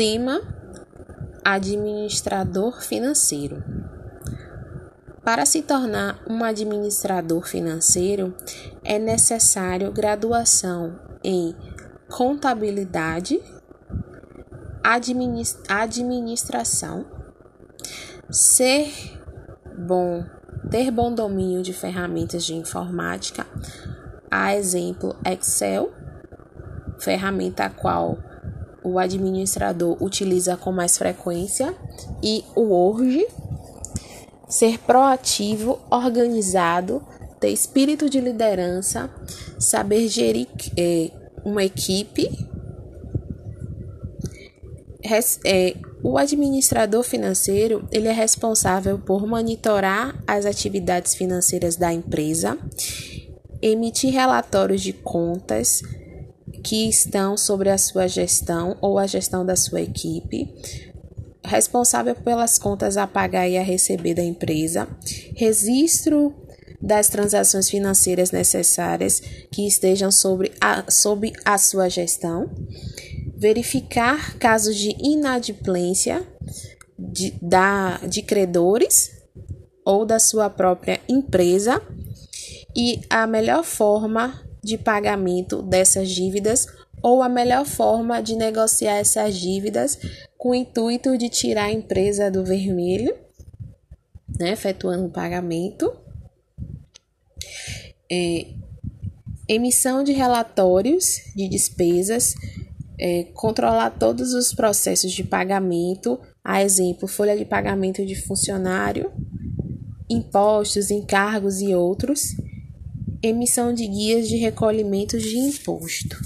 Tema: Administrador financeiro. Para se tornar um administrador financeiro, é necessário graduação em contabilidade, administração, ser bom, ter bom domínio de ferramentas de informática, a exemplo Excel, ferramenta a qual o administrador utiliza com mais frequência, e o Word, ser proativo, organizado, ter espírito de liderança, saber gerir é, uma equipe. É, o administrador financeiro ele é responsável por monitorar as atividades financeiras da empresa, emitir relatórios de contas que estão sobre a sua gestão ou a gestão da sua equipe, responsável pelas contas a pagar e a receber da empresa, registro das transações financeiras necessárias que estejam sobre a, sob a sua gestão, verificar casos de inadimplência de, da, de credores ou da sua própria empresa e a melhor forma de pagamento dessas dívidas ou a melhor forma de negociar essas dívidas com o intuito de tirar a empresa do vermelho, né, efetuando o pagamento. É, emissão de relatórios de despesas, é, controlar todos os processos de pagamento, a exemplo, folha de pagamento de funcionário, impostos, encargos e outros emissão de guias de recolhimento de imposto.